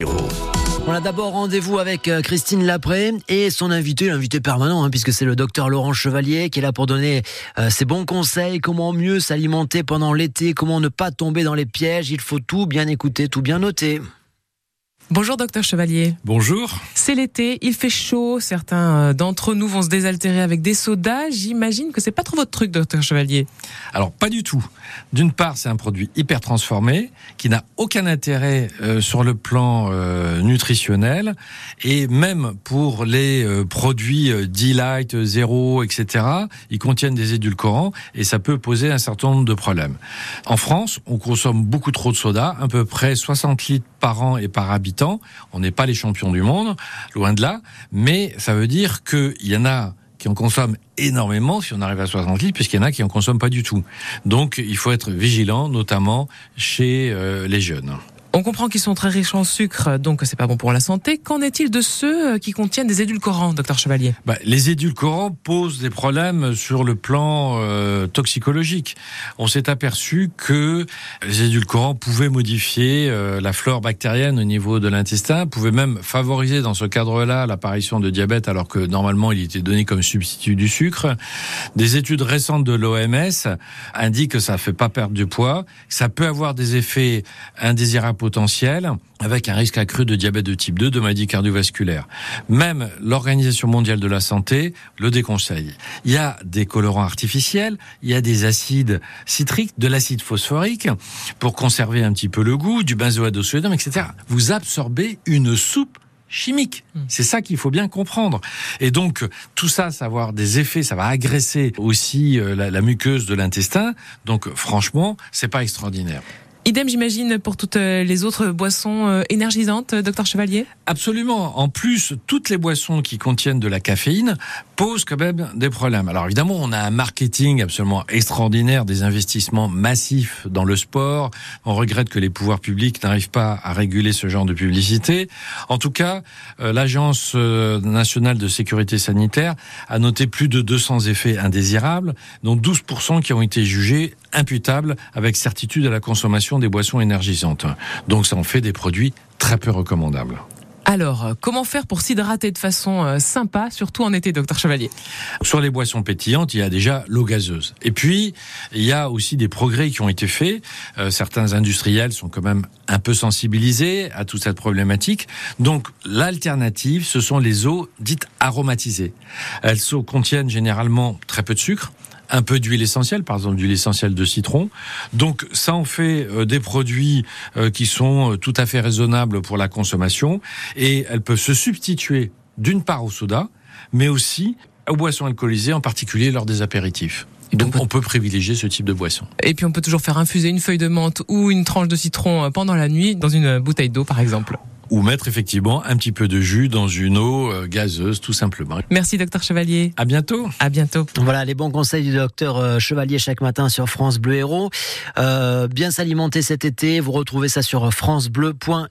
On a d'abord rendez-vous avec euh, Christine Lapré et son invité, l'invité permanent, hein, puisque c'est le docteur Laurent Chevalier qui est là pour donner euh, ses bons conseils, comment mieux s'alimenter pendant l'été, comment ne pas tomber dans les pièges. Il faut tout bien écouter, tout bien noter. Bonjour docteur Chevalier. Bonjour. C'est l'été, il fait chaud, certains euh, d'entre nous vont se désaltérer avec des sodas. J'imagine que c'est pas trop votre truc docteur Chevalier. Alors pas du tout. D'une part, c'est un produit hyper transformé qui n'a aucun intérêt euh, sur le plan euh, nutritionnel et même pour les euh, produits euh, D-Light, zéro, etc. Ils contiennent des édulcorants et ça peut poser un certain nombre de problèmes. En France, on consomme beaucoup trop de soda, à peu près 60 litres par an et par habitant. On n'est pas les champions du monde, loin de là, mais ça veut dire qu'il y en a qui en consomment énormément si on arrive à 60 litres, puisqu'il y en a qui en consomment pas du tout. Donc il faut être vigilant, notamment chez euh, les jeunes. On comprend qu'ils sont très riches en sucre, donc c'est pas bon pour la santé. Qu'en est-il de ceux euh, qui contiennent des édulcorants, docteur Chevalier? Bah, Les édulcorants posent des problèmes sur le plan euh, toxicologique. On s'est aperçu que les édulcorants pouvaient modifier euh, la flore bactérienne au niveau de l'intestin, pouvaient même favoriser dans ce cadre-là l'apparition de diabète alors que normalement il était donné comme substitut du sucre. Des études récentes de l'OMS indiquent que ça fait pas perdre du poids, que ça peut avoir des effets indésirables potentiel avec un risque accru de diabète de type 2, de maladie cardiovasculaire. Même l'Organisation mondiale de la santé le déconseille. Il y a des colorants artificiels, il y a des acides citriques, de l'acide phosphorique pour conserver un petit peu le goût, du benzoate de sodium, etc. Vous absorbez une soupe chimique. C'est ça qu'il faut bien comprendre. Et donc, tout ça, ça va avoir des effets, ça va agresser aussi euh, la, la muqueuse de l'intestin. Donc, franchement, c'est pas extraordinaire. Idem, j'imagine, pour toutes euh, les autres boissons euh, énergisantes, docteur Chevalier? Absolument. En plus, toutes les boissons qui contiennent de la caféine posent quand même des problèmes. Alors évidemment, on a un marketing absolument extraordinaire, des investissements massifs dans le sport. On regrette que les pouvoirs publics n'arrivent pas à réguler ce genre de publicité. En tout cas, euh, l'Agence nationale de sécurité sanitaire a noté plus de 200 effets indésirables, dont 12% qui ont été jugés imputables avec certitude à la consommation des boissons énergisantes. Donc ça en fait des produits très peu recommandables. Alors, comment faire pour s'hydrater de façon euh, sympa, surtout en été, docteur Chevalier? Sur les boissons pétillantes, il y a déjà l'eau gazeuse. Et puis, il y a aussi des progrès qui ont été faits. Euh, certains industriels sont quand même un peu sensibilisés à toute cette problématique. Donc, l'alternative, ce sont les eaux dites aromatisées. Elles contiennent généralement très peu de sucre, un peu d'huile essentielle, par exemple d'huile essentielle de citron. Donc ça en fait euh, des produits euh, qui sont euh, tout à fait raisonnables pour la consommation et elles peuvent se substituer d'une part au soda, mais aussi aux boissons alcoolisées, en particulier lors des apéritifs. Donc on peut privilégier ce type de boisson. Et puis on peut toujours faire infuser une feuille de menthe ou une tranche de citron pendant la nuit dans une bouteille d'eau par exemple ou mettre effectivement un petit peu de jus dans une eau euh, gazeuse, tout simplement. Merci, docteur Chevalier. À bientôt. À bientôt. Voilà les bons conseils du docteur euh, Chevalier chaque matin sur France Bleu Héros. Euh, bien s'alimenter cet été, vous retrouvez ça sur francebleu.fr.